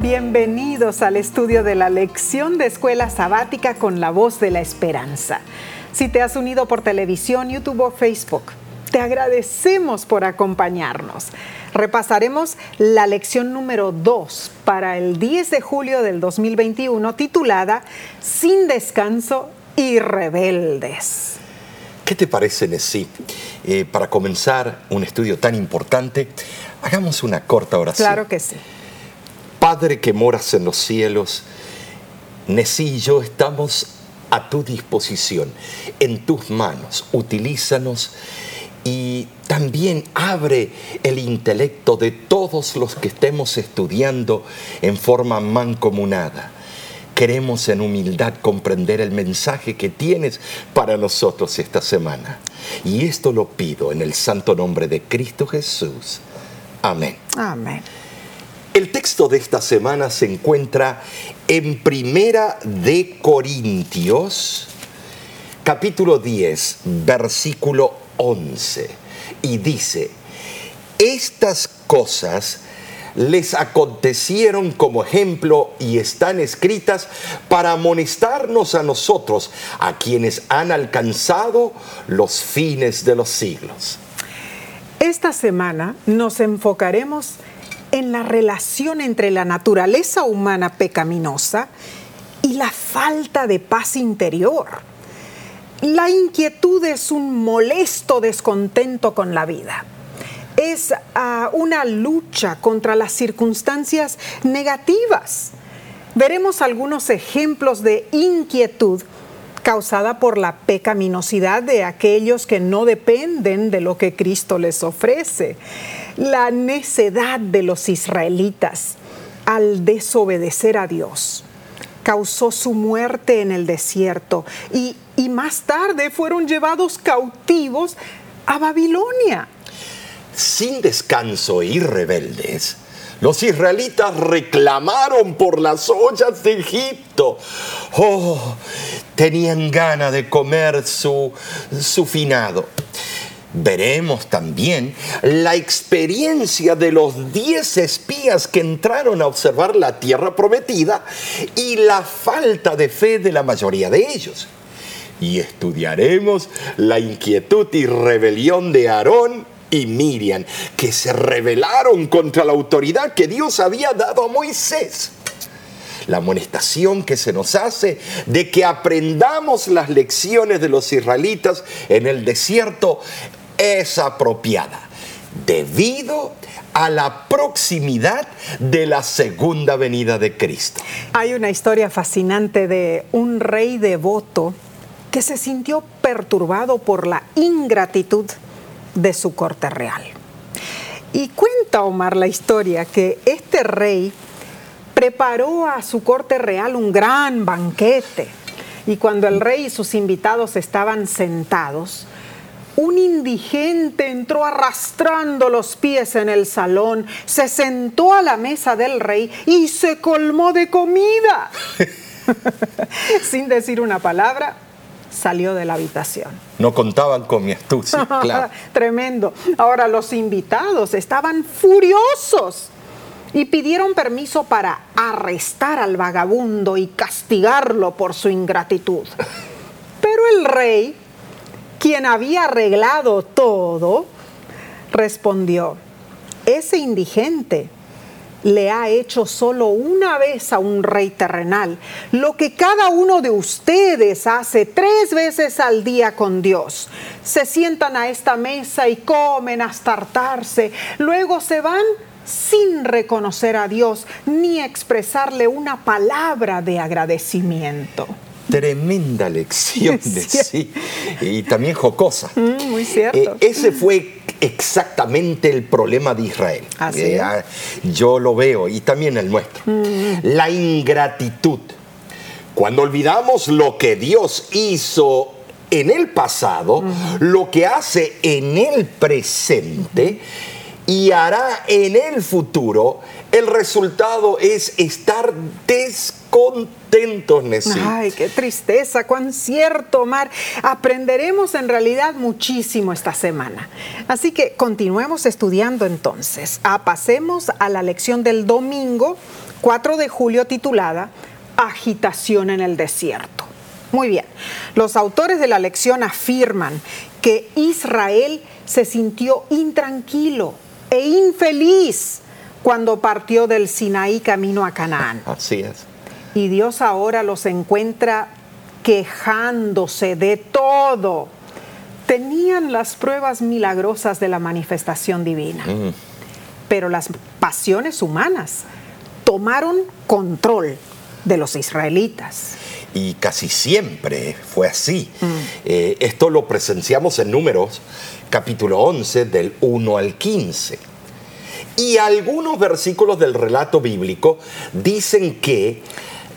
Bienvenidos al estudio de la lección de escuela sabática con la voz de la esperanza. Si te has unido por televisión, YouTube o Facebook, te agradecemos por acompañarnos. Repasaremos la lección número 2 para el 10 de julio del 2021 titulada Sin descanso y rebeldes. ¿Qué te parece, Nessie? Eh, para comenzar un estudio tan importante, hagamos una corta oración. Claro que sí. Padre que moras en los cielos, Nessie y yo estamos a tu disposición, en tus manos. Utilízanos y también abre el intelecto de todos los que estemos estudiando en forma mancomunada. Queremos en humildad comprender el mensaje que tienes para nosotros esta semana. Y esto lo pido en el santo nombre de Cristo Jesús. Amén. Amén. El texto de esta semana se encuentra en Primera de Corintios, capítulo 10, versículo 11 y dice, estas cosas les acontecieron como ejemplo y están escritas para amonestarnos a nosotros, a quienes han alcanzado los fines de los siglos. Esta semana nos enfocaremos en la relación entre la naturaleza humana pecaminosa y la falta de paz interior la inquietud es un molesto descontento con la vida. Es ah, una lucha contra las circunstancias negativas. Veremos algunos ejemplos de inquietud causada por la pecaminosidad de aquellos que no dependen de lo que Cristo les ofrece. La necedad de los israelitas al desobedecer a Dios causó su muerte en el desierto y, más tarde fueron llevados cautivos a Babilonia. Sin descanso y rebeldes, los israelitas reclamaron por las ollas de Egipto. Oh, tenían gana de comer su, su finado veremos también la experiencia de los diez espías que entraron a observar la tierra prometida y la falta de fe de la mayoría de ellos. Y estudiaremos la inquietud y rebelión de Aarón y Miriam, que se rebelaron contra la autoridad que Dios había dado a Moisés la amonestación que se nos hace de que aprendamos las lecciones de los israelitas en el desierto es apropiada debido a la proximidad de la segunda venida de Cristo. Hay una historia fascinante de un rey devoto que se sintió perturbado por la ingratitud de su corte real. Y cuenta Omar la historia que este rey preparó a su corte real un gran banquete y cuando el rey y sus invitados estaban sentados, un indigente entró arrastrando los pies en el salón, se sentó a la mesa del rey y se colmó de comida. Sin decir una palabra, salió de la habitación. No contaban con mi astucia, claro. Tremendo. Ahora los invitados estaban furiosos y pidieron permiso para arrestar al vagabundo y castigarlo por su ingratitud. Pero el rey quien había arreglado todo, respondió, ese indigente le ha hecho solo una vez a un rey terrenal lo que cada uno de ustedes hace tres veces al día con Dios. Se sientan a esta mesa y comen hasta hartarse, luego se van sin reconocer a Dios ni expresarle una palabra de agradecimiento tremenda lección de sí. Y también jocosa. Mm, muy cierto. Eh, ese fue exactamente el problema de Israel. Así eh, ah, yo lo veo y también el nuestro. Mm. La ingratitud. Cuando olvidamos lo que Dios hizo en el pasado, lo que hace en el presente y hará en el futuro, el resultado es estar descontentos, Nessie. Ay, qué tristeza, cuán cierto, Omar. Aprenderemos en realidad muchísimo esta semana. Así que continuemos estudiando entonces. Ah, pasemos a la lección del domingo 4 de julio titulada Agitación en el desierto. Muy bien, los autores de la lección afirman que Israel se sintió intranquilo e infeliz cuando partió del Sinaí camino a Canaán. Así es. Y Dios ahora los encuentra quejándose de todo. Tenían las pruebas milagrosas de la manifestación divina, Mm. pero las pasiones humanas tomaron control de los israelitas. Y casi siempre fue así. Eh, esto lo presenciamos en Números, capítulo 11, del 1 al 15. Y algunos versículos del relato bíblico dicen que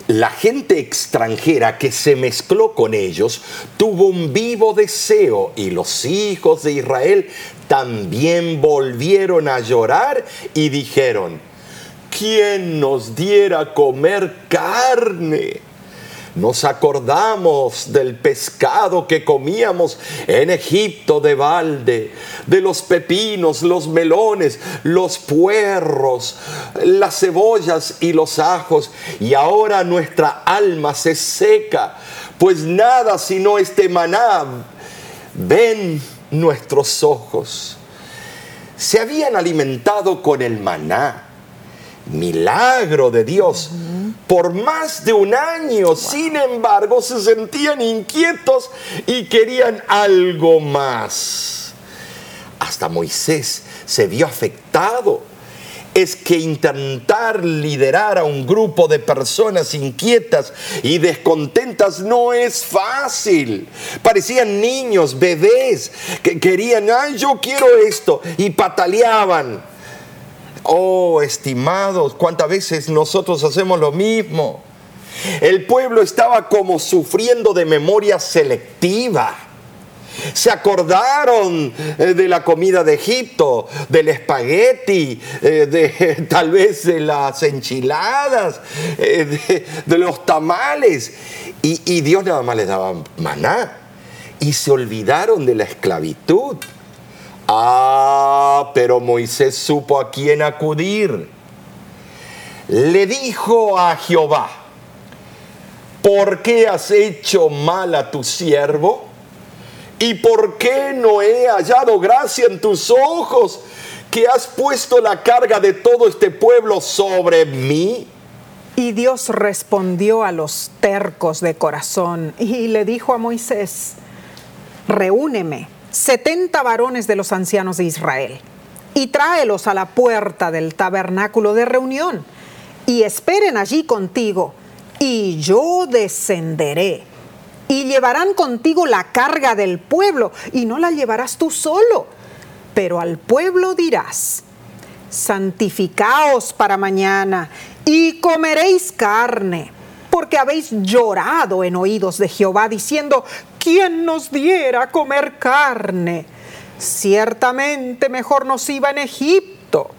la gente extranjera que se mezcló con ellos tuvo un vivo deseo y los hijos de Israel también volvieron a llorar y dijeron, ¿quién nos diera comer carne? Nos acordamos del pescado que comíamos en Egipto de balde, de los pepinos, los melones, los puerros, las cebollas y los ajos, y ahora nuestra alma se seca, pues nada sino este maná. Ven nuestros ojos. Se habían alimentado con el maná, milagro de Dios, por más de un año. Sin embargo, se sentían inquietos y querían algo más. Hasta Moisés se vio afectado. Es que intentar liderar a un grupo de personas inquietas y descontentas no es fácil. Parecían niños, bebés, que querían, ay, yo quiero esto, y pataleaban. Oh, estimados, cuántas veces nosotros hacemos lo mismo. El pueblo estaba como sufriendo de memoria selectiva. Se acordaron eh, de la comida de Egipto, del espagueti, eh, de tal vez de las enchiladas, eh, de, los tamales. Y, y Dios nada más les daba maná. Y se olvidaron de la esclavitud. Ah, pero Moisés supo a quién acudir. Le dijo a Jehová, ¿por qué has hecho mal a tu siervo? ¿Y por qué no he hallado gracia en tus ojos que has puesto la carga de todo este pueblo sobre mí? Y Dios respondió a los tercos de corazón y le dijo a Moisés, reúneme 70 varones de los ancianos de Israel y tráelos a la puerta del tabernáculo de reunión y esperen allí contigo y yo descenderé. Y llevarán contigo la carga del pueblo y no la llevarás tú solo, pero al pueblo dirás, santificaos para mañana y comeréis carne, porque habéis llorado en oídos de Jehová diciendo, ¿quién nos diera comer carne? Ciertamente mejor nos iba en Egipto.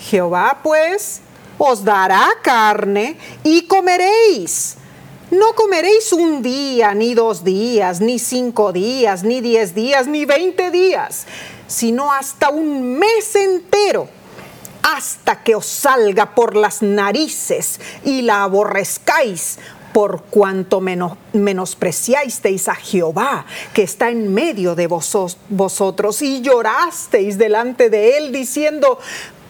Jehová pues os dará carne y comeréis. No comeréis un día, ni dos días, ni cinco días, ni diez días, ni veinte días, sino hasta un mes entero hasta que os salga por las narices y la aborrezcáis, por cuanto menos, menospreciasteis a Jehová, que está en medio de vos, vosotros, y llorasteis delante de él, diciendo,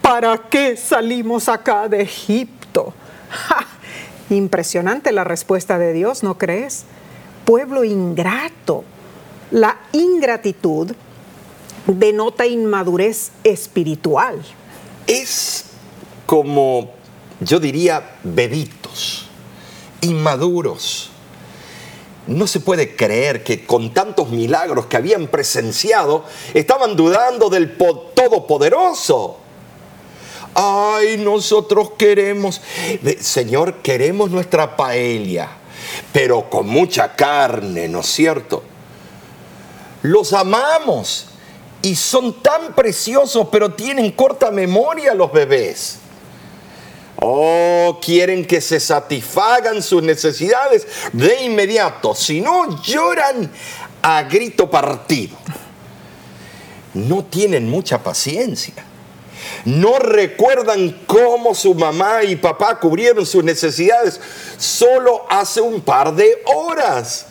¿para qué salimos acá de Egipto? Impresionante la respuesta de Dios, ¿no crees? Pueblo ingrato. La ingratitud denota inmadurez espiritual es como, yo diría, bebitos, inmaduros. No se puede creer que con tantos milagros que habían presenciado, estaban dudando del Todopoderoso. Ay, nosotros queremos, Señor, queremos nuestra paella, pero con mucha carne, ¿no es cierto? Los amamos y son tan preciosos, pero tienen corta memoria los bebés. Oh, quieren que se satisfagan sus necesidades de inmediato, si no lloran a grito partido. No tienen mucha paciencia. No recuerdan cómo su mamá y papá cubrieron sus necesidades solo hace un par de horas.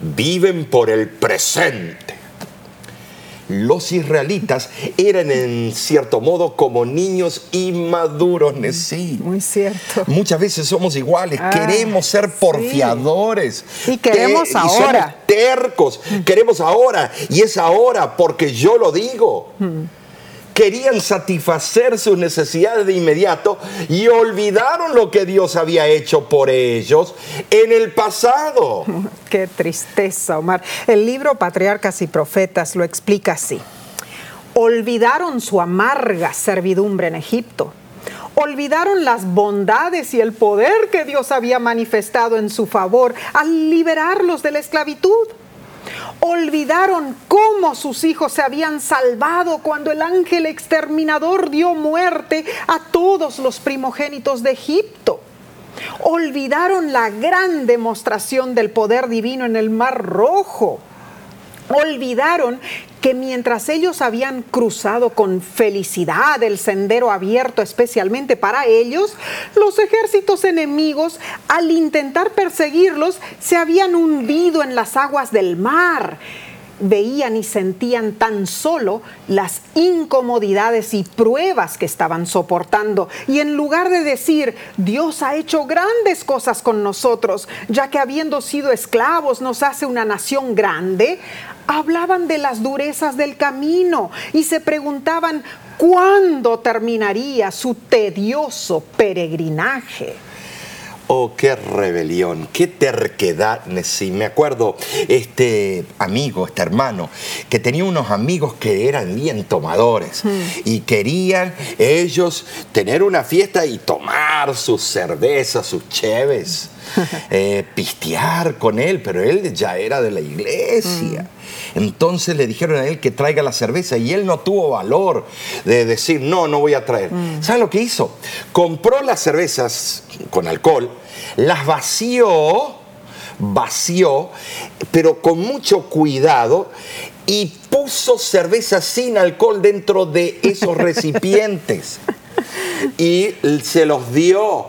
Viven por el presente los israelitas eran en cierto modo como niños inmaduros, sí. Muy cierto. Muchas veces somos iguales, ah, queremos ser porfiadores. Y queremos ahora. Y tercos, queremos ahora. Y es ahora porque yo lo digo. Mm querían satisfacer sus necesidades de inmediato y olvidaron lo que Dios había hecho por ellos en el pasado. Qué tristeza, Omar. El libro Patriarcas y Profetas lo explica así. Olvidaron su amarga servidumbre en Egipto. Olvidaron las bondades y el poder que Dios había manifestado en su favor al liberarlos de la esclavitud olvidaron cómo sus hijos se habían salvado cuando el ángel exterminador dio muerte a todos los primogénitos de Egipto. Olvidaron la gran demostración del poder divino en el Mar Rojo olvidaron que mientras ellos habían cruzado con felicidad el sendero abierto especialmente para ellos, los ejércitos enemigos, al intentar perseguirlos, se habían hundido en las aguas del mar veían y sentían tan solo las incomodidades y pruebas que estaban soportando. Y en lugar de decir, Dios ha hecho grandes cosas con nosotros, ya que habiendo sido esclavos nos hace una nación grande, hablaban de las durezas del camino y se preguntaban cuándo terminaría su tedioso peregrinaje. Oh, qué rebelión, qué terquedad, sí. Me acuerdo este amigo, este hermano, que tenía unos amigos que eran bien tomadores hmm. y querían ellos tener una fiesta y tomar sus cervezas, sus cheves. Eh, pistear con él, pero él ya era de la iglesia. Mm. Entonces le dijeron a él que traiga la cerveza y él no tuvo valor de decir, no, no voy a traer. Mm. ¿Saben lo que hizo? Compró las cervezas con alcohol, las vació, vació, pero con mucho cuidado y puso cerveza sin alcohol dentro de esos recipientes y se los dio.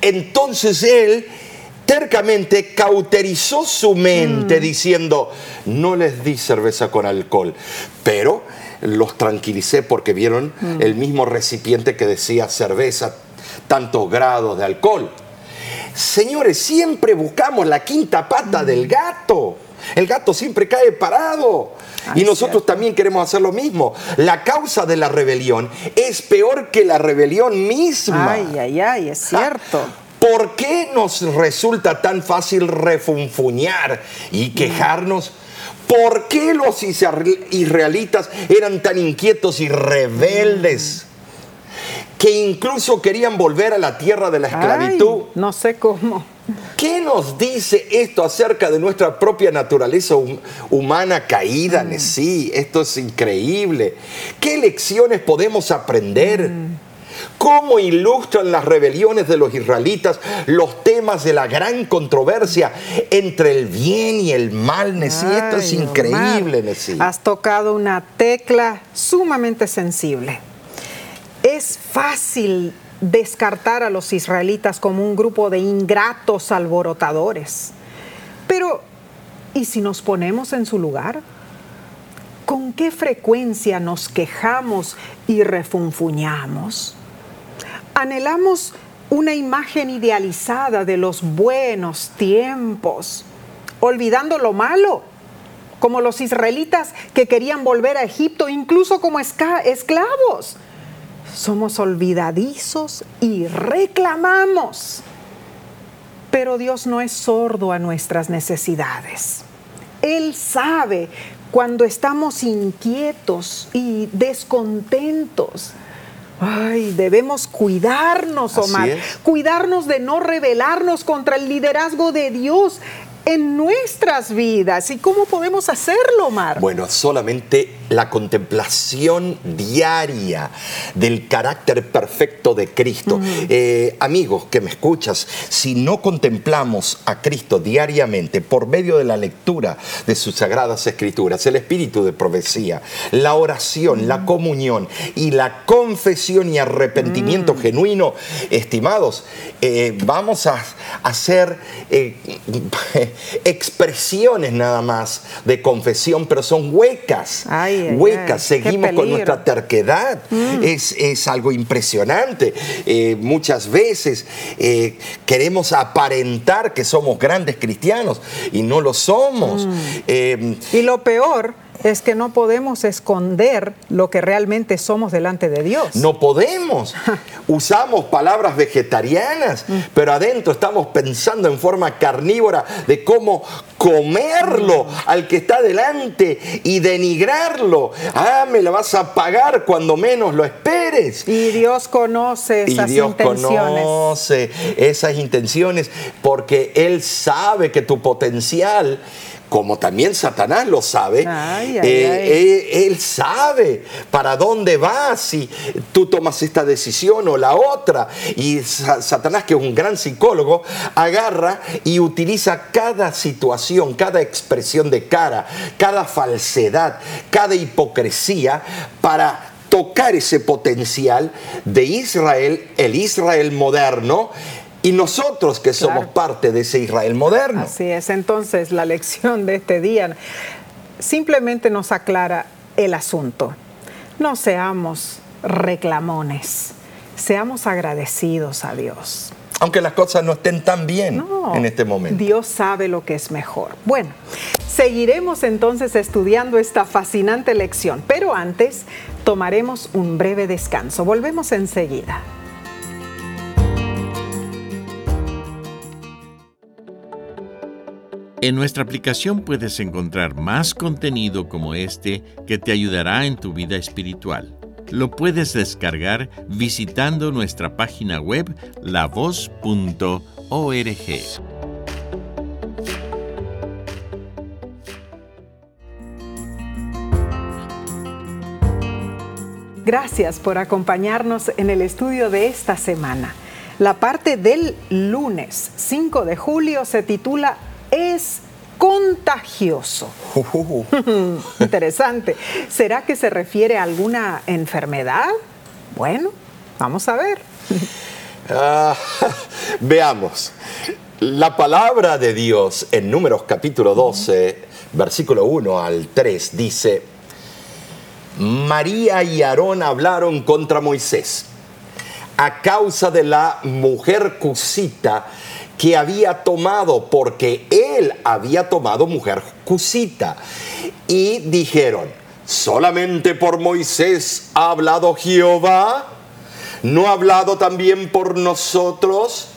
Entonces él tercamente cauterizó su mente mm. diciendo, no les di cerveza con alcohol, pero los tranquilicé porque vieron mm. el mismo recipiente que decía cerveza, tantos grados de alcohol. Señores, siempre buscamos la quinta pata del mm. gato. El gato siempre cae parado. y nosotros también queremos hacer lo mismo. La causa de la rebelión es peor que la rebelión misma. Ay, ay, ay, es cierto. ¿Por qué nos resulta tan fácil refunfuñar y quejarnos? ¿Por qué los israelitas eran tan inquietos y rebeldes? Que incluso querían volver a la tierra de la esclavitud. no sé cómo. ¿Qué nos dice esto acerca de nuestra propia naturaleza humana caída? Mm. Sí, esto es increíble. ¿Qué lecciones podemos aprender? Mm cómo ilustran las rebeliones de los israelitas los temas de la gran controversia entre el bien y el mal, Nesí. Esto es increíble, Nesí. Has tocado una tecla sumamente sensible. Es fácil descartar a los israelitas como un grupo de ingratos alborotadores. Pero, ¿y si nos ponemos en su lugar? ¿Con qué frecuencia nos quejamos y refunfuñamos? Anhelamos una imagen idealizada de los buenos tiempos, olvidando lo malo, como los israelitas que querían volver a Egipto, incluso como esclavos. Somos olvidadizos y reclamamos. Pero Dios no es sordo a nuestras necesidades. Él sabe cuando estamos inquietos y descontentos Ay, debemos cuidarnos, Omar. Cuidarnos de no rebelarnos contra el liderazgo de Dios en nuestras vidas. ¿Y cómo podemos hacerlo, Mar? Bueno, solamente la contemplación diaria del carácter perfecto de Cristo. Eh, amigos que me escuchas, si no contemplamos a Cristo diariamente por medio de la lectura de sus sagradas escrituras, el espíritu de profecía, la oración, la comunión y la confesión y arrepentimiento mm. genuino, estimados, eh, vamos a hacer eh, expresiones nada más de confesión, pero son huecas. huecas, seguimos con nuestra terquedad. Mm. Es, algo impresionante. Eh, muchas veces queremos aparentar que somos grandes cristianos y no lo somos. Mm. y lo peor es que no podemos esconder lo que realmente somos delante de Dios. No podemos. Usamos palabras vegetarianas, mm. pero adentro estamos pensando en forma carnívora de cómo comerlo mm. al que está delante y denigrarlo. Ah, me la vas a pagar cuando menos lo esperes. Y Dios conoce esas y Dios intenciones. conoce esas intenciones porque Él sabe que tu potencial como también Satanás lo sabe, eh, Él, sabe para dónde vas si tú tomas esta decisión o la otra. Y Satanás, que es un gran psicólogo, agarra y utiliza cada situación, cada expresión de cara, cada falsedad, cada hipocresía para tocar ese potencial de Israel, el Israel moderno, y nosotros que somos parte de ese Israel moderno. Así es, entonces la lección de este día simplemente nos aclara el asunto. No seamos reclamones, seamos agradecidos a Dios. Aunque las cosas no estén tan bien en este momento. Dios sabe lo que es mejor. Bueno, seguiremos entonces estudiando esta fascinante lección, pero antes tomaremos un breve descanso. Volvemos enseguida. En nuestra aplicación puedes encontrar más contenido como este que te ayudará en tu vida espiritual. Lo puedes descargar visitando nuestra página web lavoz.org. Gracias por acompañarnos en el estudio de esta semana. La parte del lunes 5 de julio se titula es contagioso. Interesante. ¿Será que se refiere a alguna enfermedad? Bueno, vamos a ver. Ah, veamos. La palabra de Dios en Números capítulo 12, versículo 1 al 3 dice, María y Aarón hablaron contra Moisés a causa de la mujer cusita que había tomado, porque él había tomado mujer cusita. Y dijeron, solamente por Moisés ha hablado Jehová, no ha hablado también por nosotros.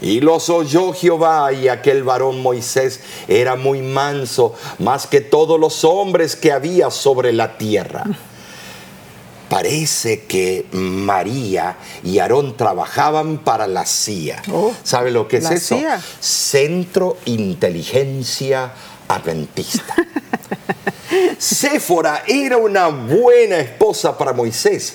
Y los oyó Jehová y aquel varón Moisés era muy manso, más que todos los hombres que había sobre la tierra parece que María y Aarón trabajaban para la CIA. Oh, ¿Sabe lo que es eso? Centro Inteligencia Adventista. Séfora era una buena esposa para Moisés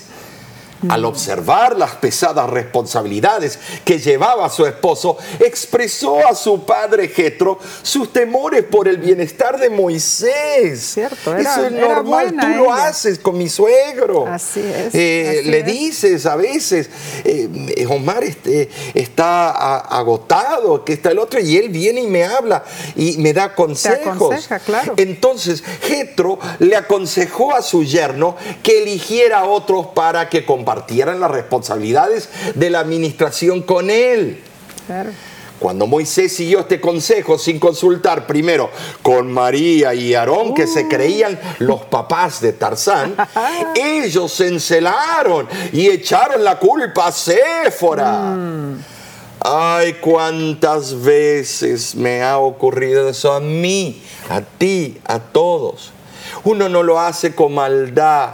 al observar las pesadas responsabilidades que llevaba su esposo, expresó a su padre Jetro sus temores por el bienestar de Moisés. Cierto, Eso es normal, tú lo haces con mi suegro. Así es. Eh, le dices a veces, eh, Omar este, está agotado, que está el otro, y él viene y me habla y me da consejos. claro. Entonces, Jetro le aconsejó a su yerno que eligiera a otros para que compartieran las responsabilidades de la administración con él. Cuando Moisés siguió este consejo sin consultar primero con María y Aarón, que se uh. creían los papás de Tarzán, ellos se encelaron y echaron la culpa a Séfora. Mm. Ay, cuántas veces me ha ocurrido eso a mí, a ti, a todos. Uno no lo hace con maldad,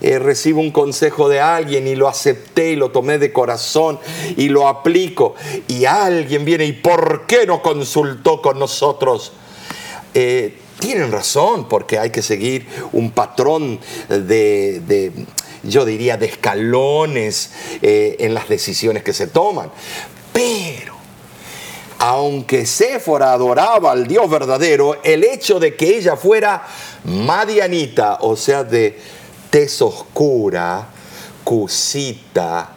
eh, recibo un consejo de alguien y lo acepté y lo tomé de corazón y lo aplico y alguien viene y ¿por qué no consultó con nosotros? Eh, tienen razón porque hay que seguir un patrón de, yo diría, de escalones eh, en las decisiones que se toman. Pero aunque Séfora adoraba al Dios verdadero, el hecho de que ella fuera madianita, o sea, de tez oscura, cusita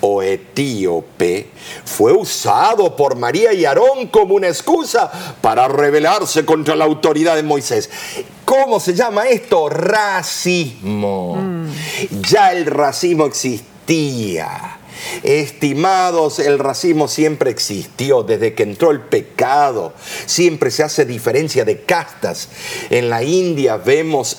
o etíope, fue usado por María y Aarón como una excusa para rebelarse contra la autoridad de Moisés. ¿Cómo se llama esto? Racismo. Mm. Ya el racismo existía Estimados, el racismo siempre existió desde que entró el pecado. Siempre se hace diferencia de castas. En la India vemos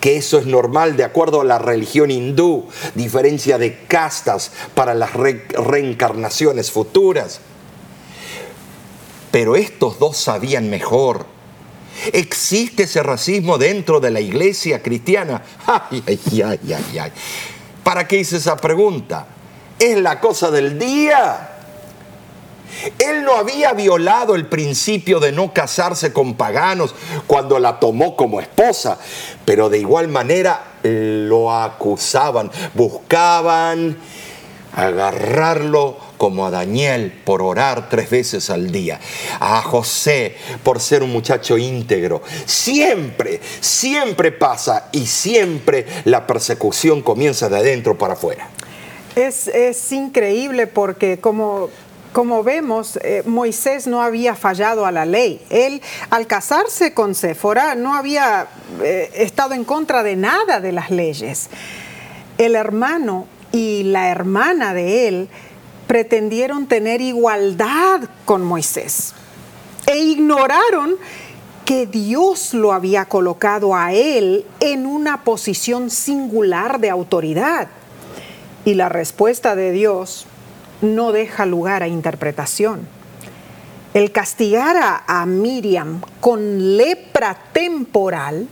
que eso es normal de acuerdo a la religión hindú, diferencia de castas para las reencarnaciones futuras. Pero estos dos sabían mejor. ¿Existe ese racismo dentro de la iglesia cristiana? Ay, ay, ay, ay, ay. ¿Para qué hice esa pregunta? es la cosa del día. Él no había violado el principio de no casarse con paganos cuando la tomó como esposa, pero de igual manera lo acusaban, buscaban agarrarlo como a Daniel por orar tres veces al día, a José por ser un muchacho íntegro. Siempre, siempre pasa y siempre la persecución comienza de adentro para afuera. Es, increíble porque como, como vemos, eh, Moisés no había fallado a la ley. Él, al casarse con Séfora, no había eh, estado en contra de nada de las leyes. El hermano y la hermana de él pretendieron tener igualdad con Moisés e ignoraron que Dios lo había colocado a él en una posición singular de autoridad. Y la respuesta de Dios no deja lugar a interpretación. El castigar a, Miriam con lepra temporal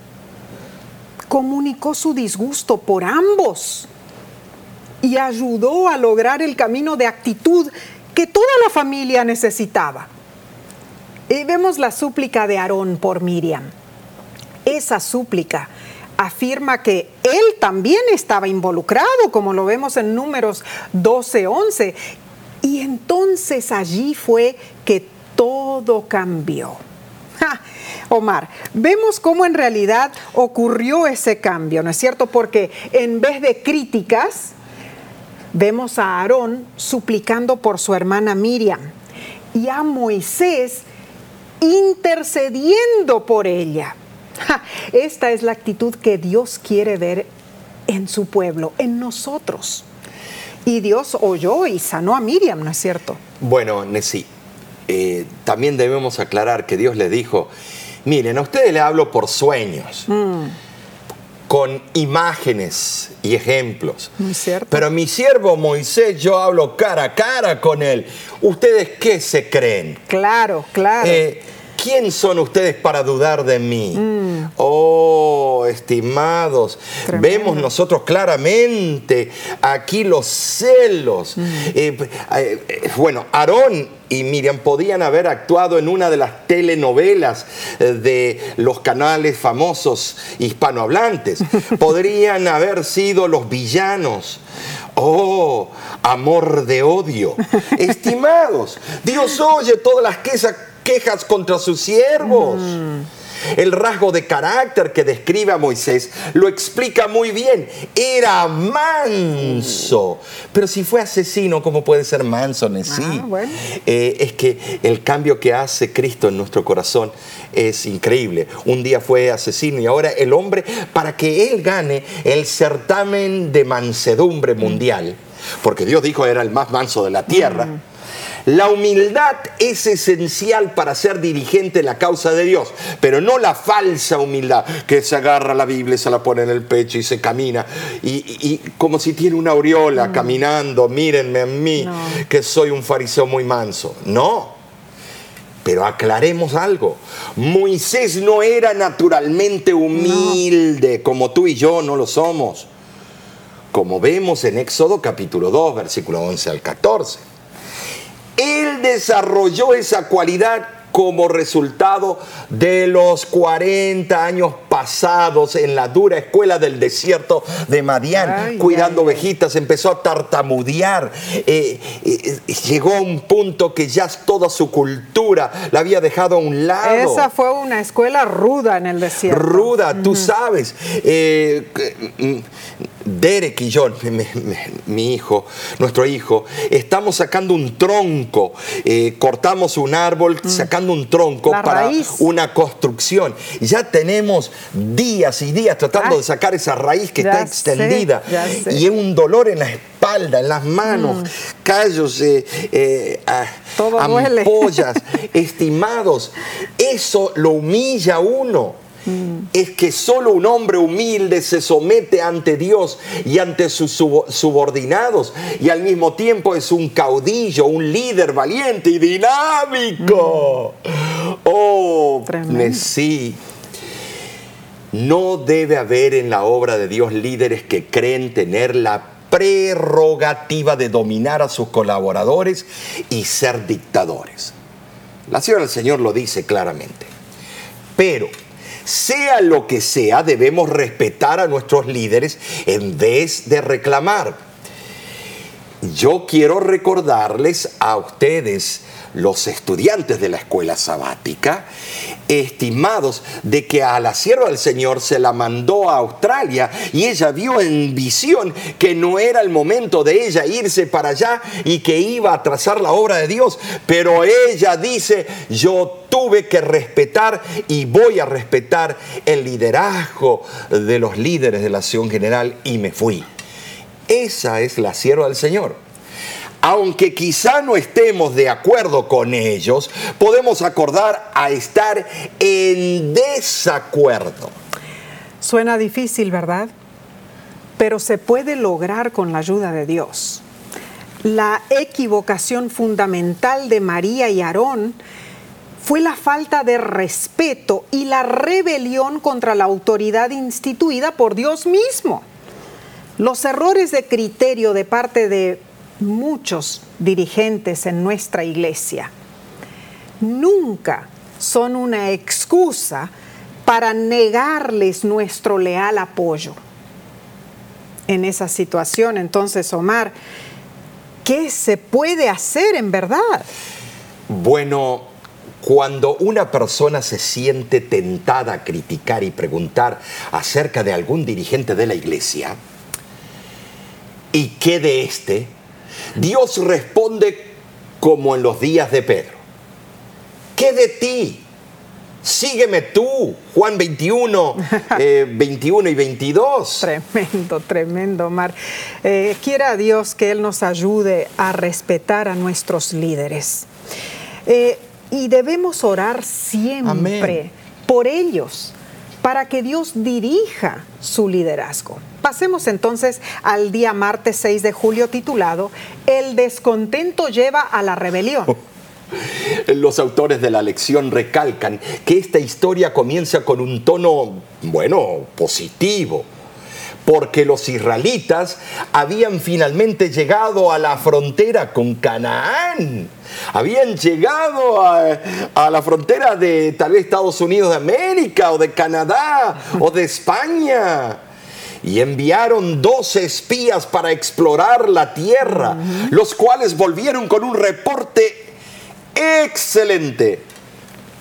comunicó su disgusto por ambos y ayudó a lograr el camino de actitud que toda la familia necesitaba. Y vemos la súplica de Aarón por Miriam. Esa súplica afirma que él también estaba involucrado, como lo vemos en números 12, 11. Y entonces allí fue que todo cambió. Omar, vemos cómo en realidad ocurrió ese cambio, ¿no es cierto? Porque en vez de críticas, vemos a Aarón suplicando por su hermana Miriam y a Moisés intercediendo por ella. Esta es la actitud que Dios quiere ver en su pueblo, en nosotros. Y Dios oyó y sanó a Miriam, ¿no es cierto? Bueno, Nesí, eh, también debemos aclarar que Dios le dijo, miren, a ustedes le hablo por sueños. Mm. con imágenes y ejemplos. cierto. Pero mi siervo Moisés, yo hablo cara a cara con él. ¿Ustedes qué se creen? Claro, claro. Eh, ¿quién son ustedes para dudar de mí? Mm. Oh, estimados, vemos nosotros claramente aquí los celos. Mm. Eh, eh, bueno, Aarón y Miriam podían haber actuado en una de las telenovelas eh, de los canales famosos hispanohablantes. Podrían haber sido los villanos. Oh, amor de odio. Estimados, Dios oye todas las quejas quejas contra sus siervos. Mm. El rasgo de carácter que describe a Moisés lo explica muy bien. Era manso. Pero si fue asesino, ¿cómo puede ser manso? Sí. Ah, eh, es que el cambio que hace Cristo en nuestro corazón es increíble. Un día fue asesino y ahora el hombre, para que él gane el certamen de mansedumbre mundial, porque Dios dijo era el más manso de la tierra. Mm. La humildad es esencial para ser dirigente en la causa de Dios, pero no la falsa humildad que se agarra a la Biblia, se la pone en el pecho y se camina, y, como si tiene una aureola caminando, mírenme a mí, que soy un fariseo muy manso. No. Pero aclaremos algo. Moisés no era naturalmente humilde como tú y yo no lo somos. como vemos en Éxodo capítulo 2, versículo 11 al 14. Él desarrolló esa cualidad como resultado de los 40 años pasados en la dura escuela del desierto de Madián, cuidando ovejitas, empezó a tartamudear, eh, eh, llegó a un punto que ya toda su cultura la había dejado a un lado. Esa fue una escuela ruda en el desierto. Ruda, tú sabes. Eh, mm, Derek y yo, mi, hijo, nuestro hijo, estamos sacando un tronco, cortamos un árbol, mm. sacando un tronco para una construcción. Ya tenemos días y días tratando de sacar esa raíz que está extendida. y es un dolor en la espalda, en las manos, mm. callos, eh, eh, ampollas, estimados. Eso lo humilla a uno es que solo un hombre humilde se somete ante Dios y ante sus subordinados y al mismo tiempo es un caudillo, un líder valiente y dinámico. Mm. Oh, sí. No debe haber en la obra de Dios líderes que creen tener la prerrogativa de dominar a sus colaboradores y ser dictadores. La Señora del Señor lo dice claramente. Pero sea lo que sea, debemos respetar a nuestros líderes en vez de reclamar. Yo quiero recordarles a ustedes los estudiantes de la escuela sabática, estimados de que a la sierva del Señor se la mandó a Australia y ella vio en visión que no era el momento de ella irse para allá y que iba a trazar la obra de Dios, pero ella dice, yo tuve que respetar y voy a respetar el liderazgo de los líderes de la acción general y me fui. Esa es la sierva del Señor aunque quizá no estemos de acuerdo con ellos, podemos acordar a estar en desacuerdo. Suena difícil, ¿verdad? Pero se puede lograr con la ayuda de Dios. La equivocación fundamental de María y Aarón fue la falta de respeto y la rebelión contra la autoridad instituida por Dios mismo. Los errores de criterio de parte de muchos dirigentes en nuestra iglesia nunca son una excusa para negarles nuestro leal apoyo. En esa situación, entonces, Omar, ¿qué se puede hacer en verdad? Bueno, cuando una persona se siente tentada a criticar y preguntar acerca de algún dirigente de la iglesia, ¿y qué de este? Dios responde como en los días de Pedro. ¿Qué de ti? Sígueme tú, Juan 21, 21 eh, y 22. Tremendo, tremendo, Mar. Eh, quiera Dios que Él nos ayude a respetar a nuestros líderes. Eh, y debemos orar siempre por ellos, para que Dios dirija su liderazgo. Pasemos entonces al día martes 6 de julio titulado El descontento lleva a la rebelión. Los autores de la lección recalcan que esta historia comienza con un tono, bueno, positivo, porque los israelitas habían finalmente llegado a la frontera con Canaán. Habían llegado a, a, la frontera de tal vez Estados Unidos de América o de Canadá o de España y enviaron dos espías para explorar la tierra, los cuales volvieron con un reporte excelente.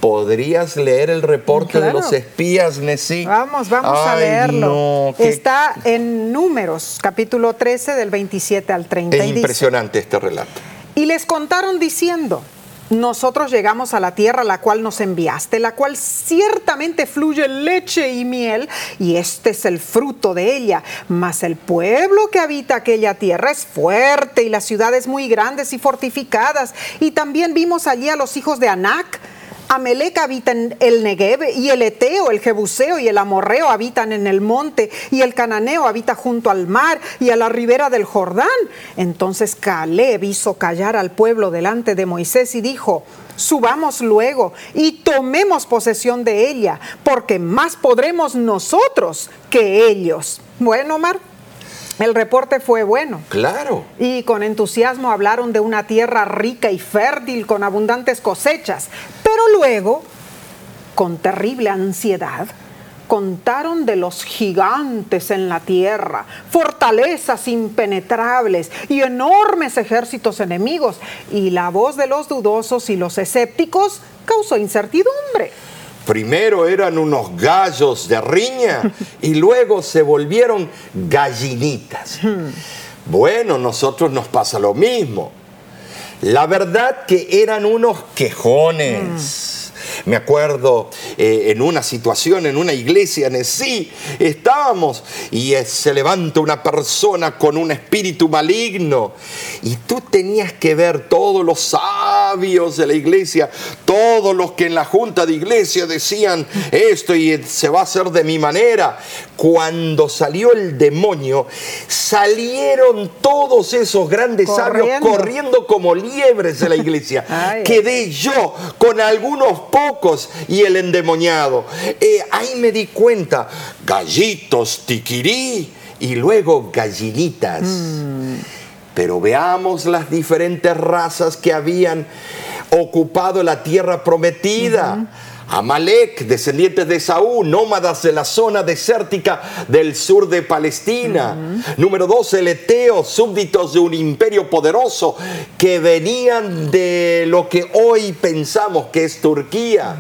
¿Podrías leer el reporte de los espías, Nessie? Vamos, vamos a leerlo. Está en Números, capítulo 13, del 27 al 30. Es impresionante este relato. Y les contaron diciendo, nosotros llegamos a la tierra a la cual nos enviaste, la cual ciertamente fluye leche y miel, y este es el fruto de ella. Mas el pueblo que habita aquella tierra es fuerte y las ciudades muy grandes y fortificadas. Y también vimos allí a los hijos de Anac Amelec habita en el Negev, y el Eteo, el Jebuseo y el Amorreo habitan en el monte, y el Cananeo habita junto al mar y a la ribera del Jordán. Entonces Caleb hizo callar al pueblo delante de Moisés y dijo, subamos luego y tomemos posesión de ella, porque más podremos nosotros que ellos. Bueno, Omar. El reporte fue bueno. Claro. Y con entusiasmo hablaron de una tierra rica y fértil con abundantes cosechas. Pero luego, con terrible ansiedad, contaron de los gigantes en la tierra, fortalezas impenetrables y enormes ejércitos enemigos. Y la voz de los dudosos y los escépticos causó incertidumbre. Primero eran unos gallos de riña y luego se volvieron gallinitas. Bueno, nosotros nos pasa lo mismo. La verdad que eran unos quejones. Me acuerdo eh, en una situación, en una iglesia en sí, estábamos y eh, se levanta una persona con un espíritu maligno y tú tenías que ver todos los sabios de la iglesia, todos los que en la junta de iglesia decían esto y se va a hacer de mi manera. Cuando salió el demonio, salieron todos esos grandes sabios corriendo como liebres de la iglesia. Quedé yo con algunos pocos y el endemoniado. Eh, ahí me di cuenta, gallitos tiquirí y luego gallinitas. Mm. Pero veamos las diferentes razas que habían ocupado la tierra prometida. Amalek, descendientes de Saúl, nómadas de la zona desértica del sur de Palestina. Número dos, el Eteo, súbditos de un imperio poderoso que venían de lo que hoy pensamos que es Turquía.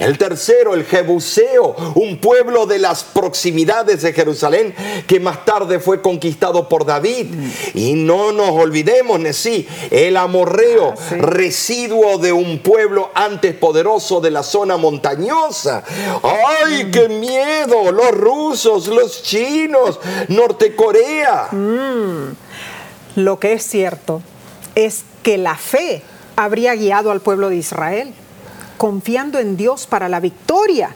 El tercero, el Jebuseo, un pueblo de las proximidades de Jerusalén que más tarde fue conquistado por David. Y no nos olvidemos, sí, el amorreo, ah, residuo de un pueblo antes poderoso de la zona montañosa. ¡Ay, qué miedo! Los rusos, los chinos, Norte Corea. Mm. Lo que es cierto es que la fe habría guiado al pueblo de Israel, confiando en Dios para la victoria,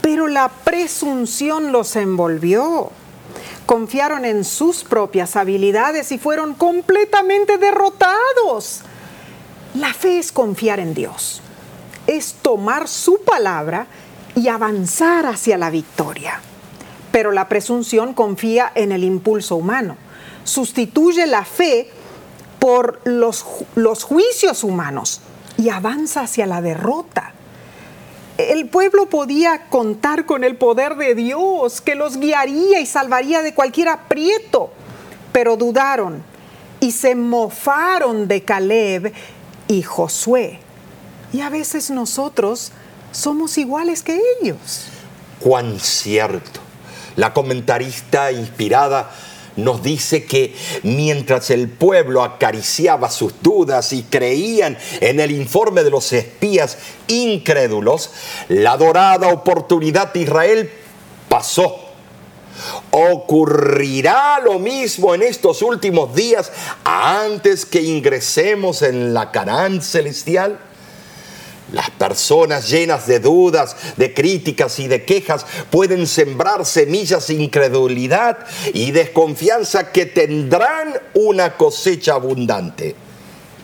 pero la presunción los envolvió. Confiaron en sus propias habilidades y fueron completamente derrotados. La fe es confiar en Dios es tomar su palabra y avanzar hacia la victoria. Pero la presunción confía en el impulso humano, sustituye la fe por los, los juicios humanos y avanza hacia la derrota. El pueblo podía contar con el poder de Dios que los guiaría y salvaría de cualquier aprieto, pero dudaron y se mofaron de Caleb y Josué y a veces nosotros somos iguales que ellos. Cuán cierto. La comentarista inspirada nos dice que mientras el pueblo acariciaba sus dudas y creían en el informe de los espías incrédulos, la dorada oportunidad de Israel pasó. ¿Ocurrirá lo mismo en estos últimos días antes que ingresemos en la Canaán celestial? Las personas llenas de dudas, de críticas y de quejas pueden sembrar semillas de incredulidad y desconfianza que tendrán una cosecha abundante.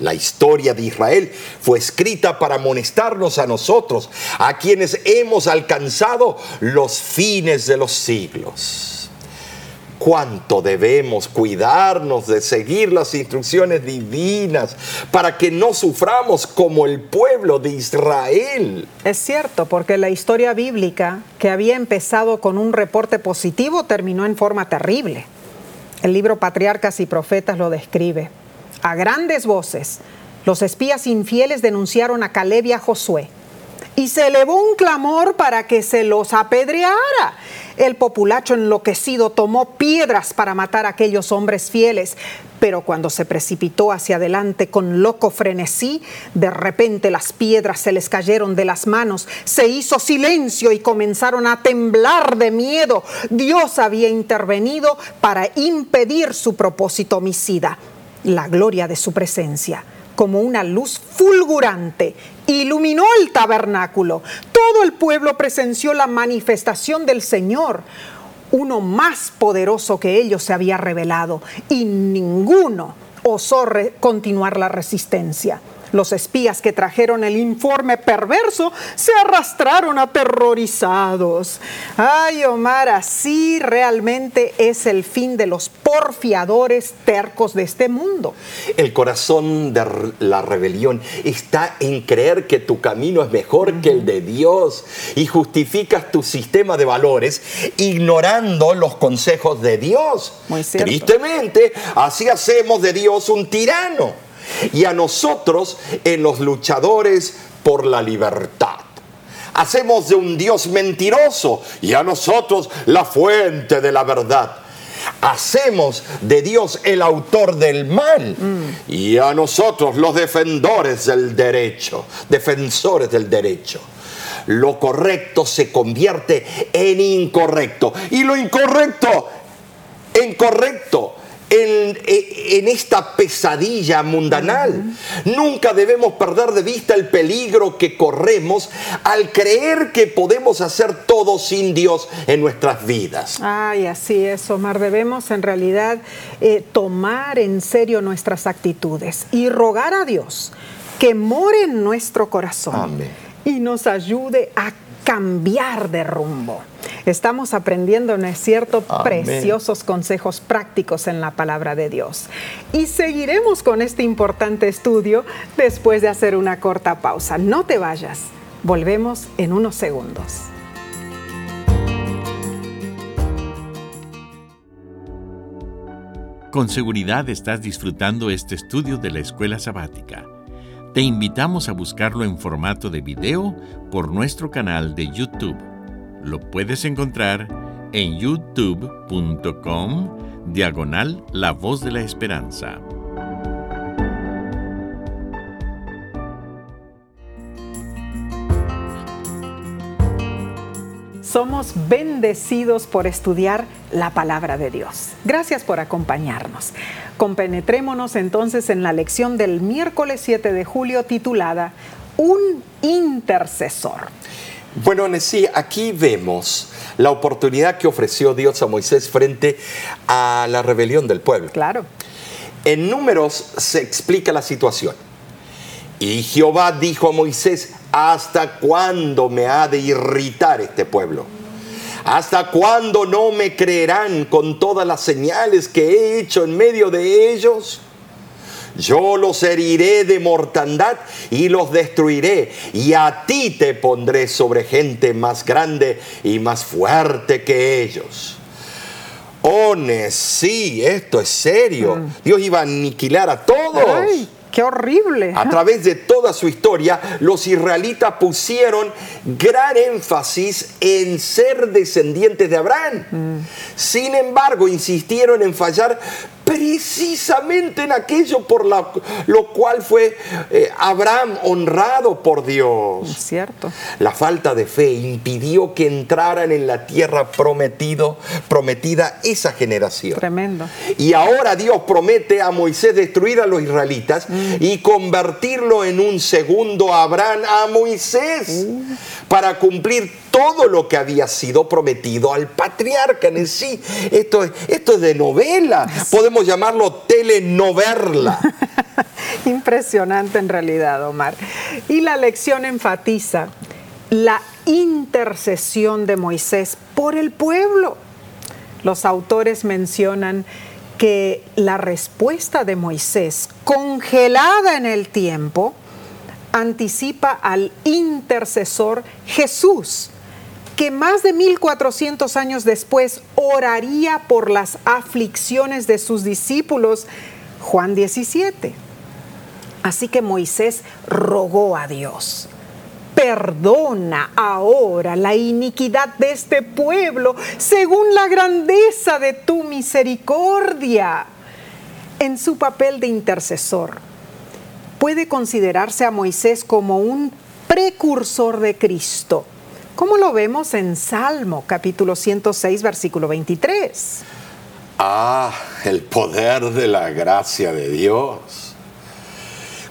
La historia de Israel fue escrita para amonestarnos a nosotros, a quienes hemos alcanzado los fines de los siglos cuánto debemos cuidarnos de seguir las instrucciones divinas para que no suframos como el pueblo de Israel. Es cierto, porque la historia bíblica, que había empezado con un reporte positivo, terminó en forma terrible. El libro Patriarcas y Profetas lo describe. A grandes voces, los espías infieles denunciaron a Caleb y a Josué y se elevó un clamor para que se los apedreara. El populacho enloquecido tomó piedras para matar a aquellos hombres fieles, pero cuando se precipitó hacia adelante con loco frenesí, de repente las piedras se les cayeron de las manos, se hizo silencio y comenzaron a temblar de miedo. Dios había intervenido para impedir su propósito homicida, la gloria de su presencia como una luz fulgurante, iluminó el tabernáculo. Todo el pueblo presenció la manifestación del Señor. Uno más poderoso que ellos se había revelado y ninguno osó continuar la resistencia. Los espías que trajeron el informe perverso se arrastraron aterrorizados. Ay, Omar, así realmente es el fin de los porfiadores tercos de este mundo. El corazón de la rebelión está en creer que tu camino es mejor que el de Dios y justificas tu sistema de valores ignorando los consejos de Dios. Muy. Tristemente, así hacemos de Dios un tirano y a nosotros en los luchadores por la libertad. Hacemos de un Dios mentiroso y a nosotros la fuente de la verdad. Hacemos de Dios el autor del mal y a nosotros los defensores del derecho, defensores del derecho. Lo correcto se convierte en incorrecto y lo incorrecto en correcto en, en, esta pesadilla mundanal. Nunca debemos perder de vista el peligro que corremos al creer que podemos hacer todo sin Dios en nuestras vidas. Ay, así es, Omar. Debemos en realidad eh, tomar en serio nuestras actitudes y rogar a Dios que more en nuestro corazón Amén. y nos ayude a cambiar de rumbo. Estamos aprendiendo, ¿no es cierto?, Amén. preciosos consejos prácticos en la palabra de Dios. Y seguiremos con este importante estudio después de hacer una corta pausa. No te vayas. Volvemos en unos segundos. Con seguridad estás disfrutando este estudio de la escuela sabática. Te invitamos a buscarlo en formato de video por nuestro canal de YouTube. Lo puedes encontrar en youtube.com diagonal La Voz de la Esperanza. Somos bendecidos por estudiar la palabra de Dios. Gracias por acompañarnos. Compenetrémonos entonces en la lección del miércoles 7 de julio titulada Un intercesor. Bueno, Nesí, aquí vemos la oportunidad que ofreció Dios a Moisés frente a la rebelión del pueblo. Claro. En números se explica la situación. Y Jehová dijo a Moisés, ¿hasta cuándo me ha de irritar este pueblo? ¿Hasta cuándo no me creerán con todas las señales que he hecho en medio de ellos? Yo los heriré de mortandad y los destruiré, y a ti te pondré sobre gente más grande y más fuerte que ellos. Oh, sí, esto es serio. Dios iba a aniquilar a todos. ¡Ay, qué horrible! A través de toda su historia, los israelitas pusieron gran énfasis en ser descendientes de Abraham. Sin embargo, insistieron en fallar precisamente en aquello por la- lo cual fue eh, Abraham honrado por Dios. Cierto. La falta de fe impidió que entraran en la tierra prometido, prometida esa generación. Tremendo. Y ahora Dios promete a Moisés destruir a los israelitas y convertirlo en un segundo Abraham a Moisés para cumplir todo lo que había sido prometido al patriarca en sí. Esto, es- esto es de novela. Podemos llamarlo telenoverla. Impresionante en realidad, Omar. Y la lección enfatiza la intercesión de Moisés por el pueblo. Los autores mencionan que la respuesta de Moisés, congelada en el tiempo, anticipa al intercesor Jesús, que más de 1400 años después oraría por las aflicciones de sus discípulos, Juan 17. Así que Moisés rogó a Dios, perdona ahora la iniquidad de este pueblo según la grandeza de tu misericordia. En su papel de intercesor, puede considerarse a Moisés como un precursor de Cristo, como lo vemos en Salmo capítulo 106, versículo 23. Ah, el poder de la gracia de Dios.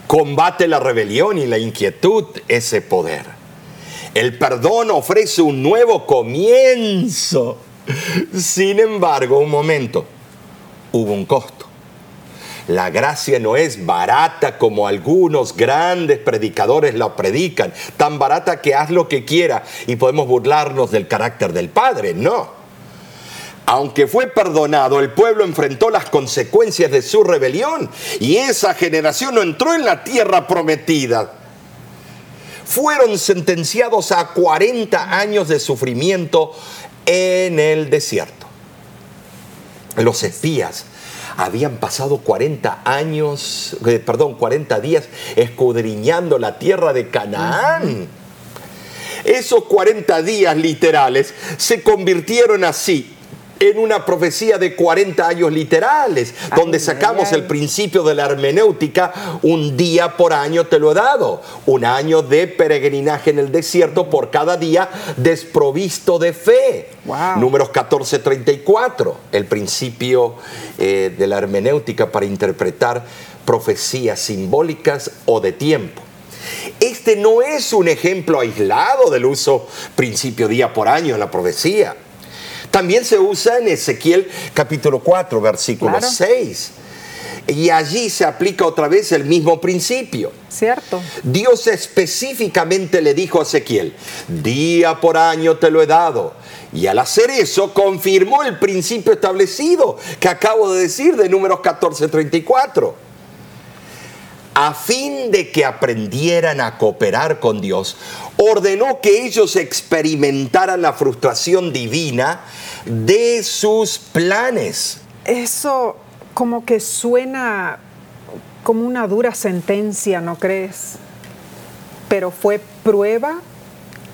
Combate la rebelión y la inquietud ese poder. El perdón ofrece un nuevo comienzo. Sin embargo, un momento, hubo un costo. La gracia no es barata como algunos grandes predicadores la predican, tan barata que haz lo que quiera y podemos burlarnos del carácter del Padre, no. Aunque fue perdonado, el pueblo enfrentó las consecuencias de su rebelión y esa generación no entró en la tierra prometida. Fueron sentenciados a 40 años de sufrimiento en el desierto. Los espías habían pasado 40 años, eh, perdón, 40 días escudriñando la tierra de Canaán. Esos 40 días literales se convirtieron así en una profecía de 40 años literales, donde sacamos el principio de la hermenéutica, un día por año te lo he dado, un año de peregrinaje en el desierto por cada día desprovisto de fe. Números 14, 34, el principio eh, de la hermenéutica para interpretar profecías simbólicas o de tiempo. Este no es un ejemplo aislado del uso principio día por año en la profecía. También se usa en Ezequiel capítulo 4, versículo 6. Y allí se aplica otra vez el mismo principio. Cierto. Dios específicamente le dijo a Ezequiel, día por año te lo he dado. Y al hacer eso confirmó el principio establecido que acabo de decir de números 14:34. A fin de que aprendieran a cooperar con Dios, ordenó que ellos experimentaran la frustración divina de sus planes. Eso como que suena como una dura sentencia, ¿no crees? Pero fue prueba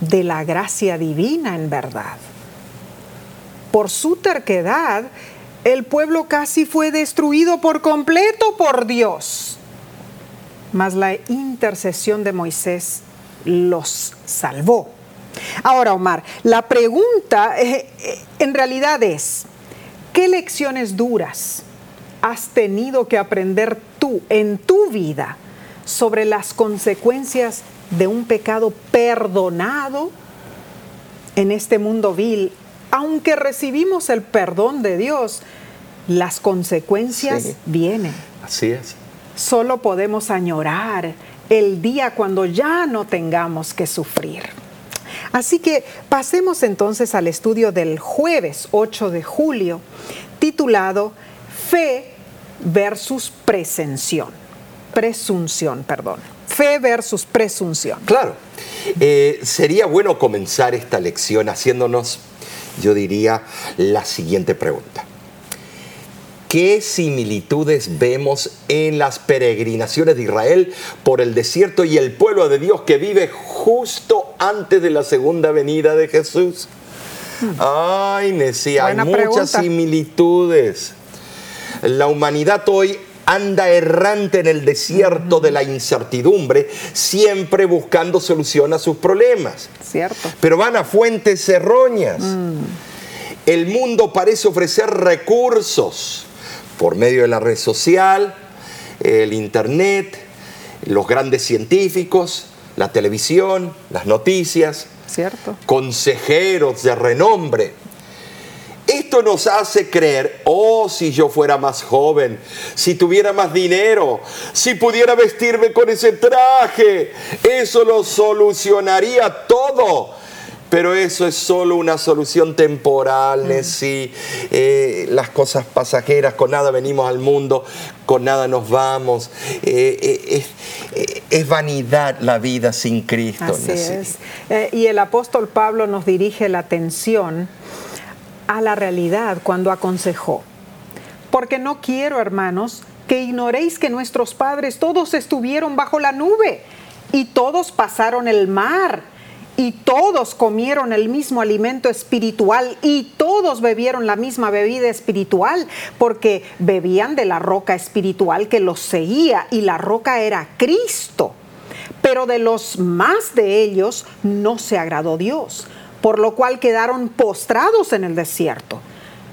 de la gracia divina en verdad. Por su terquedad, el pueblo casi fue destruido por completo por Dios. Mas la intercesión de Moisés los salvó. Ahora, Omar, la pregunta eh, eh, en realidad es, ¿qué lecciones duras has tenido que aprender tú en tu vida sobre las consecuencias de un pecado perdonado en este mundo vil? Aunque recibimos el perdón de Dios, las consecuencias vienen. Así es. Solo podemos añorar el día cuando ya no tengamos que sufrir. Así que pasemos entonces al estudio del jueves 8 de julio, titulado Fe versus presunción. Presunción, perdón. Fe versus presunción. Claro. Eh, sería bueno comenzar esta lección haciéndonos, yo diría, la siguiente pregunta. ¿Qué similitudes vemos en las peregrinaciones de Israel por el desierto y el pueblo de Dios que vive justo antes de la segunda venida de Jesús? Ay, Nesí, hay muchas similitudes. La humanidad hoy anda errante en el desierto de la incertidumbre, siempre buscando solución a sus problemas. Cierto. Pero van a fuentes erróneas. Mm. El mundo parece ofrecer recursos por medio de la red social, el internet, los grandes científicos, la televisión, las noticias, ¿Cierto? consejeros de renombre. Esto nos hace creer, oh, si yo fuera más joven, si tuviera más dinero, si pudiera vestirme con ese traje, eso lo solucionaría todo. Pero eso es solo una solución temporal, mm. si eh, las cosas pasajeras, con nada venimos al mundo, con nada nos vamos. Eh, eh, es, vanidad la vida sin Cristo. Así es. y el apóstol Pablo nos dirige la atención a la realidad cuando aconsejó. Porque no quiero, hermanos, que ignoréis que nuestros padres todos estuvieron bajo la nube y todos pasaron el mar y todos comieron el mismo alimento espiritual y todos bebieron la misma bebida espiritual porque bebían de la roca espiritual que los seguía y la roca era Cristo. Pero de los más de ellos no se agradó Dios, por lo cual quedaron postrados en el desierto.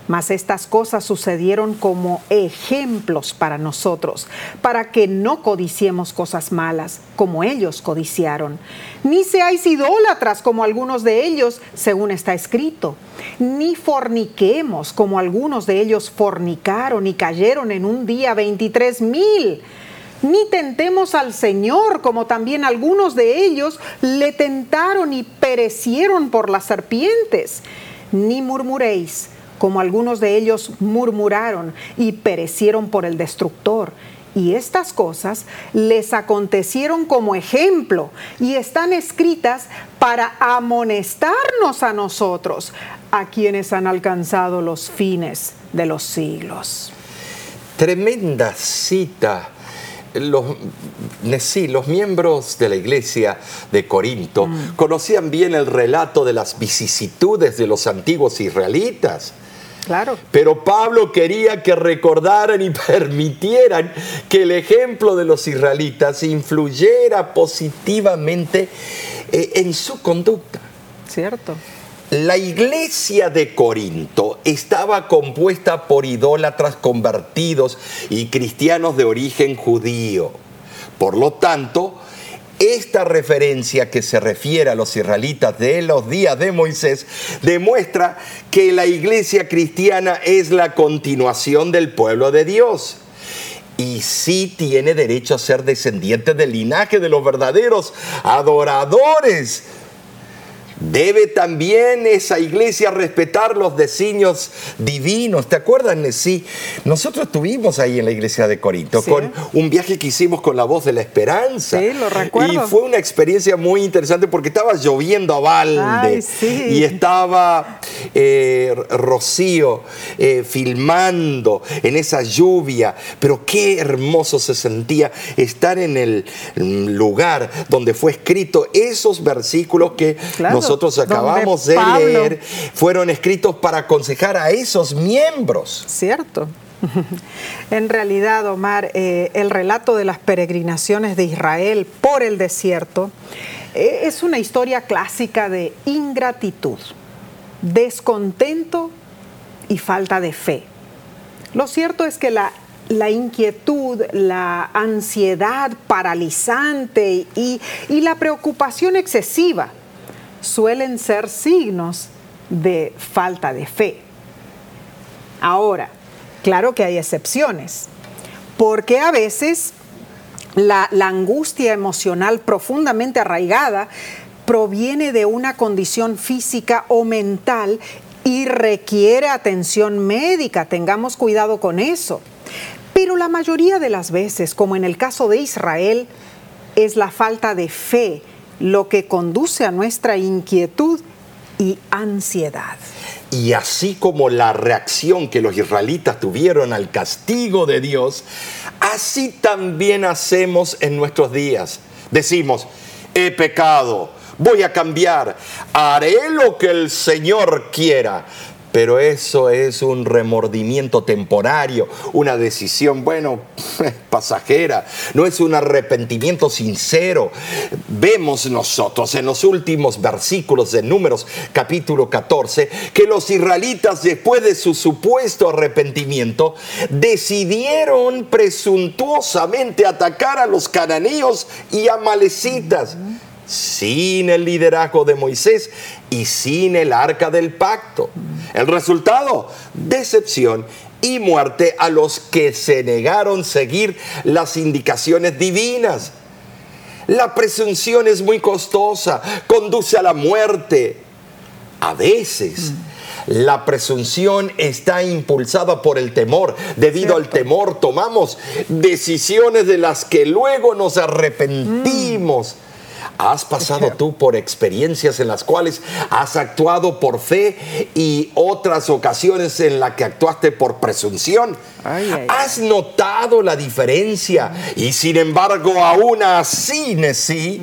Mas estas cosas sucedieron como ejemplos para nosotros, para que no codiciemos cosas malas, como ellos codiciaron. Ni seáis idólatras como algunos de ellos, según está escrito. Ni forniquemos como algunos de ellos fornicaron y cayeron en un día veintitrés mil. Ni tentemos al Señor, como también algunos de ellos le tentaron y perecieron por las serpientes. Ni murmuréis como algunos de ellos murmuraron y perecieron por el destructor. Y estas cosas les acontecieron como ejemplo y están escritas para amonestarnos a nosotros, a quienes han alcanzado los fines de los siglos. Tremenda cita. Los, sí, los miembros de la iglesia de Corinto conocían bien el relato de las vicisitudes de los antiguos israelitas Claro. Pero Pablo quería que recordaran y permitieran que el ejemplo de los israelitas influyera positivamente eh, en su conducta. Cierto. La iglesia de Corinto estaba compuesta por idólatras convertidos y cristianos de origen judío. Por lo tanto, esta referencia que se refiere a los israelitas de los días de Moisés demuestra que la iglesia cristiana es la continuación del pueblo de Dios. Y sí tiene derecho a ser descendiente del linaje de los verdaderos adoradores Debe también esa iglesia respetar los designios divinos. ¿Te acuerdas, Sí, Nosotros estuvimos ahí en la iglesia de Corinto con un viaje que hicimos con la voz de la esperanza. Sí, lo recuerdo. Y fue una experiencia muy interesante porque estaba lloviendo a balde y estaba eh, Rocío eh, filmando en esa lluvia. Pero qué hermoso se sentía estar en el lugar donde fue escrito esos versículos que nosotros acabamos de leer fueron escritos para aconsejar a esos miembros. Cierto. En realidad, Omar, eh, el relato de las peregrinaciones de Israel por el desierto eh, es una historia clásica de ingratitud, descontento y falta de fe. Lo cierto es que la, la inquietud, la ansiedad paralizante y, y la preocupación excesiva suelen ser signos de falta de fe. Ahora, claro que hay excepciones, porque a veces la, angustia emocional profundamente arraigada proviene de una condición física o mental y requiere atención médica. Tengamos cuidado con eso. Pero la mayoría de las veces, como en el caso de Israel, es la falta de fe lo que conduce a nuestra inquietud y ansiedad. Y así como la reacción que los israelitas tuvieron al castigo de Dios, así también hacemos en nuestros días. Decimos, he pecado, voy a cambiar, haré lo que el Señor quiera, pero eso es un remordimiento temporario, una decisión, bueno, pasajera, no es un arrepentimiento sincero. Vemos nosotros en los últimos versículos de Números capítulo 14 que los israelitas después de su supuesto arrepentimiento decidieron presuntuosamente atacar a los cananeos y amalecitas sin el liderazgo de Moisés y sin el arca del pacto. El resultado, decepción y muerte a los que se negaron seguir las indicaciones divinas. La presunción es muy costosa, conduce a la muerte. A veces la presunción está impulsada por el temor. Debido al temor tomamos decisiones de las que luego nos arrepentimos. ¿Has pasado tú por experiencias en las cuales has actuado por fe y otras ocasiones en las que actuaste por presunción? ¿Has notado la diferencia? Y sin embargo, aún así, sí,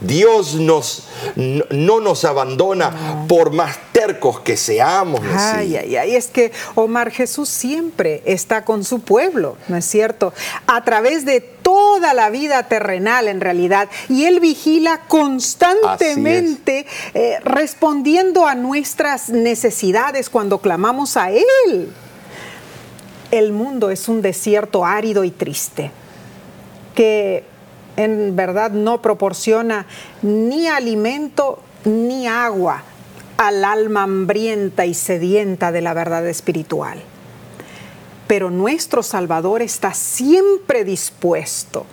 Dios nos no, nos abandona por más tercos que seamos. Ay, ay, ay, es que Omar Jesús siempre está con su pueblo, ¿no es cierto? A través de toda la vida terrenal en realidad. Y Él vigila constantemente eh, respondiendo a nuestras necesidades cuando clamamos a Él. El mundo es un desierto árido y triste que en verdad no proporciona ni alimento ni agua al alma hambrienta y sedienta de la verdad espiritual. Pero nuestro Salvador está siempre dispuesto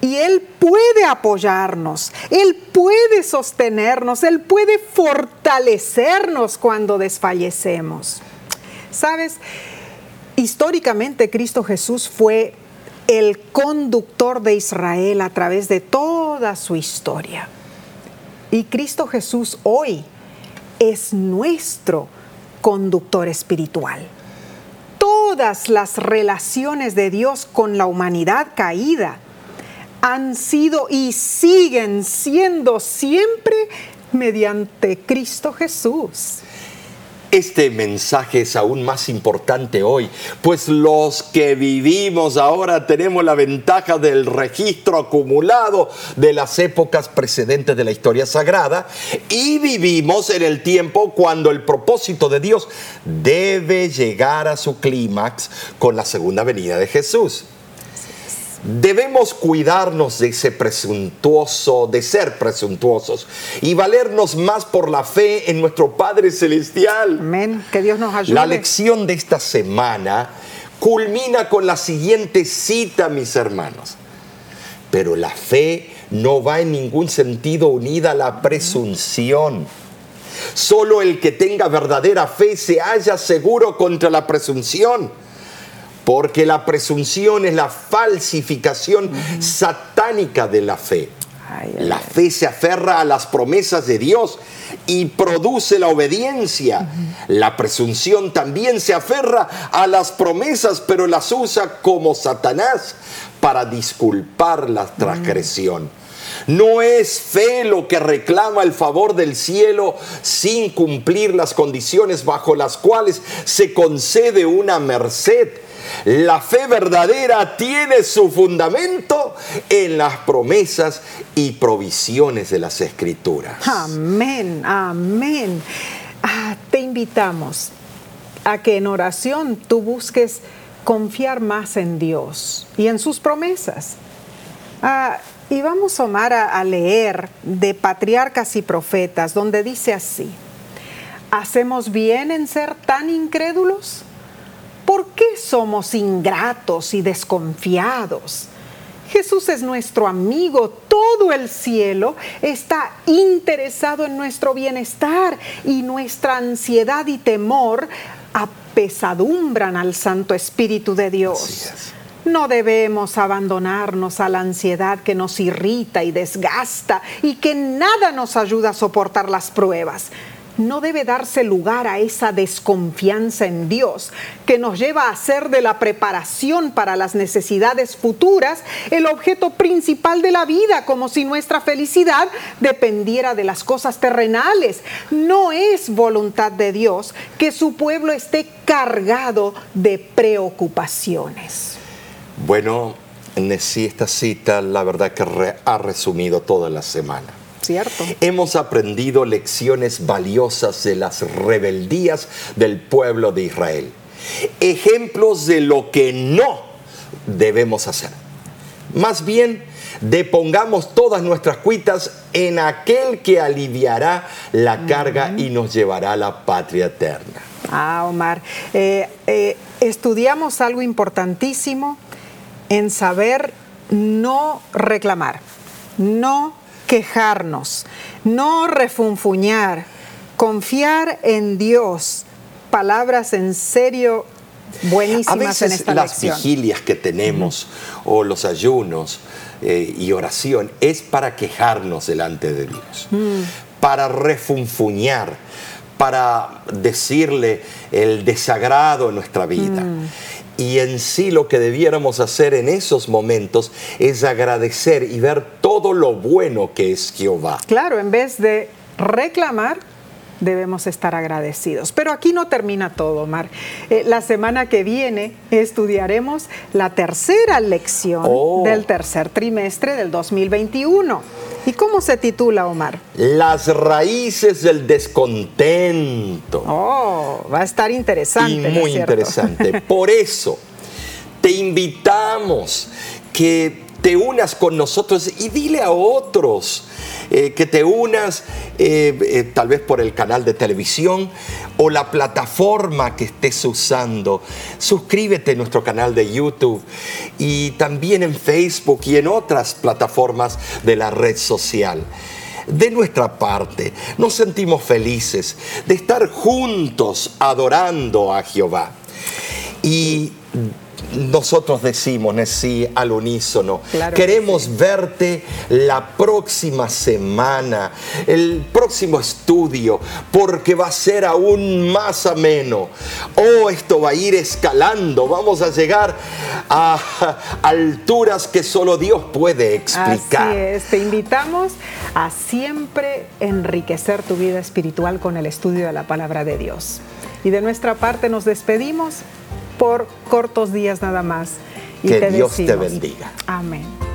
y Él puede apoyarnos, Él puede sostenernos, Él puede fortalecernos cuando desfallecemos. ¿Sabes? Históricamente Cristo Jesús fue el conductor de Israel a través de toda su historia. Y Cristo Jesús hoy es nuestro conductor espiritual. Todas las relaciones de Dios con la humanidad caída han sido y siguen siendo siempre mediante Cristo Jesús. Este mensaje es aún más importante hoy, pues los que vivimos ahora tenemos la ventaja del registro acumulado de las épocas precedentes de la historia sagrada y vivimos en el tiempo cuando el propósito de Dios debe llegar a su clímax con la segunda venida de Jesús. Debemos cuidarnos de ese presuntuoso, de ser presuntuosos y valernos más por la fe en nuestro Padre Celestial. Amén. Que Dios nos ayude. La lección de esta semana culmina con la siguiente cita, mis hermanos. Pero la fe no va en ningún sentido unida a la presunción. Solo el que tenga verdadera fe se halla seguro contra la presunción porque la presunción es la falsificación satánica de la fe. la fe se aferra a las promesas de Dios y produce la obediencia. La presunción también se aferra a las promesas, pero las usa como Satanás para disculpar la transgresión. No es fe lo que reclama el favor del cielo sin cumplir las condiciones bajo las cuales se concede una merced la fe verdadera tiene su fundamento en las promesas y provisiones de las escrituras. Amén, amén. Ah, te invitamos a que en oración tú busques confiar más en Dios y en sus promesas. Ah, y vamos Omar a, a leer de patriarcas y profetas, donde dice así, ¿hacemos bien en ser tan incrédulos? ¿Por qué somos ingratos y desconfiados? Jesús es nuestro amigo, todo el cielo está interesado en nuestro bienestar y nuestra ansiedad y temor apesadumbran al Santo Espíritu de Dios. No debemos abandonarnos a la ansiedad que nos irrita y desgasta y que nada nos ayuda a soportar las pruebas no debe darse lugar a esa desconfianza en Dios que nos lleva a hacer de la preparación para las necesidades futuras el objeto principal de la vida, como si nuestra felicidad dependiera de las cosas terrenales. No es voluntad de Dios que su pueblo esté cargado de preocupaciones. Bueno, en esta cita la verdad que ha resumido toda la semana. Cierto. Hemos aprendido lecciones valiosas de las rebeldías del pueblo de Israel. Ejemplos de lo que no debemos hacer. Más bien, depongamos todas nuestras cuitas en aquel que aliviará la carga y nos llevará a la patria eterna. Ah, Omar, eh, eh, estudiamos algo importantísimo en saber no reclamar, no quejarnos, no refunfuñar, confiar en Dios. Palabras en serio buenísimas en esta las vigilias que tenemos o los ayunos eh, y oración es para quejarnos delante de Dios, mm. para refunfuñar, para decirle el desagrado en nuestra vida. Mm. Y en sí lo que debiéramos hacer en esos momentos es agradecer y ver todo lo bueno que es Jehová. Claro, en vez de reclamar, debemos estar agradecidos. Pero aquí no termina todo, Omar. Eh, la semana que viene estudiaremos la tercera lección Oh. del tercer trimestre del 2021. ¿Y cómo se titula, Omar? Las raíces del descontento. Oh, va a estar interesante. y ¿no es muy interesante. Por eso te invitamos que te unas con nosotros y dile a otros eh, que te unas eh, eh, tal vez por el canal de televisión o la plataforma que estés usando. Suscríbete a nuestro canal de YouTube y también en Facebook y en otras plataformas de la red social. De nuestra parte, nos sentimos felices de estar juntos adorando a Jehová. Y nosotros decimos, sí, al unísono, Claro que queremos verte la próxima semana, el próximo estudio, porque va a ser aún más ameno. Oh, esto va a ir escalando, vamos a llegar a alturas que solo Dios puede explicar. Así es, te invitamos a siempre enriquecer tu vida espiritual con el estudio de la palabra de Dios. Y de nuestra parte nos despedimos por cortos días nada más. Y Que Dios te bendiga. Amén.